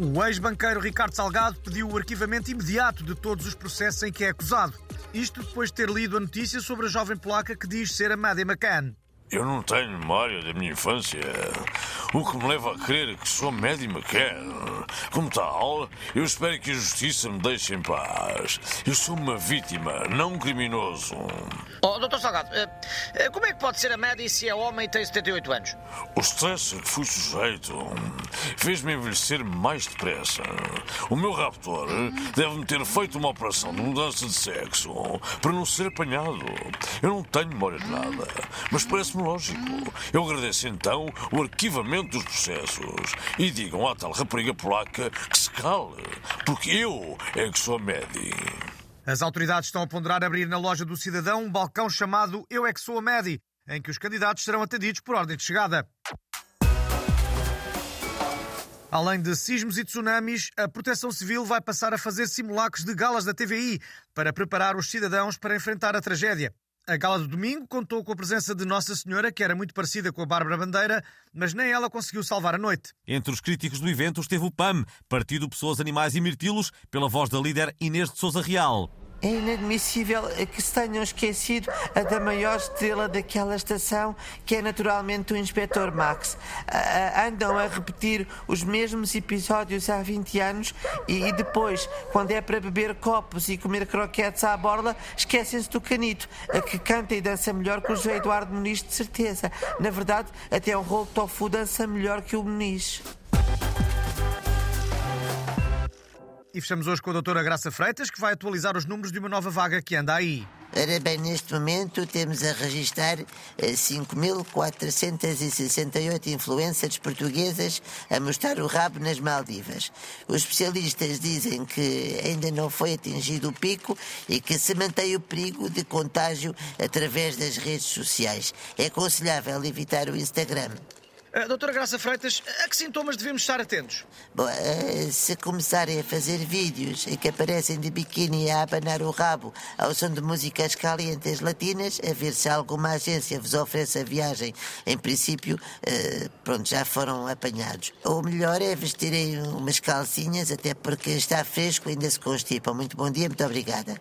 O ex-banqueiro Ricardo Salgado pediu o arquivamento imediato de todos os processos em que é acusado. Isto depois de ter lido a notícia sobre a jovem polaca que diz ser a Maddie McCann. Eu não tenho memória da minha infância, o que me leva a crer que sou Maddie McCann. Como tal, eu espero que a justiça me deixe em paz. Eu sou uma vítima, não um criminoso. Oh, doutor Salgado, eh, eh, como é que pode ser a Maddie se é homem e tem 78 anos? O stress a que fui sujeito fez-me envelhecer mais depressa. O meu raptor deve-me ter feito uma operação de mudança de sexo para não ser apanhado. Eu não tenho memória de nada, mas parece-me lógico. Eu agradeço então o arquivamento dos processos e digam à tal rapariga polaca que se cale, porque eu é que sou Maddie. As autoridades estão a ponderar abrir na loja do cidadão um balcão chamado Eu é que sou a Maddie, em que os candidatos serão atendidos por ordem de chegada. Além de sismos e tsunamis, a Proteção Civil vai passar a fazer simulacros de galas da TVI para preparar os cidadãos para enfrentar a tragédia. A gala do domingo contou com a presença de Nossa Senhora, que era muito parecida com a Bárbara Bandeira, mas nem ela conseguiu salvar a noite. Entre os críticos do evento esteve o PAM, Partido Pessoas, Animais e Mirtilos, pela voz da líder Inês de Souza Real. É inadmissível que se tenham esquecido a da maior estrela daquela estação, que é naturalmente o Inspector Max. andam a repetir os mesmos episódios há 20 anos e, depois, quando é para beber copos e comer croquetes à borla, esquecem-se do canito, que canta e dança melhor que o José Eduardo Muniz, de certeza. Na verdade, até um rolo tofu dança melhor que o Muniz. E fechamos hoje com a doutora Graça Freitas, que vai atualizar os números de uma nova vaga que anda aí. Ora bem, neste momento temos a registrar 5.468 eh, influências portuguesas a mostrar o rabo nas Maldivas. Os especialistas dizem que ainda não foi atingido o pico e que se mantém o perigo de contágio através das redes sociais. É aconselhável evitar o Instagram. Uh, doutora Graça Freitas, a que sintomas devemos estar atentos? Bom, uh, se começarem a fazer vídeos em que aparecem de biquíni a abanar o rabo ao som de músicas calientes latinas, a ver se alguma agência vos oferece a viagem, em princípio, uh, pronto, já foram apanhados. O melhor é vestirem umas calcinhas, até porque está fresco e ainda se constipam. Muito bom dia, muito obrigada.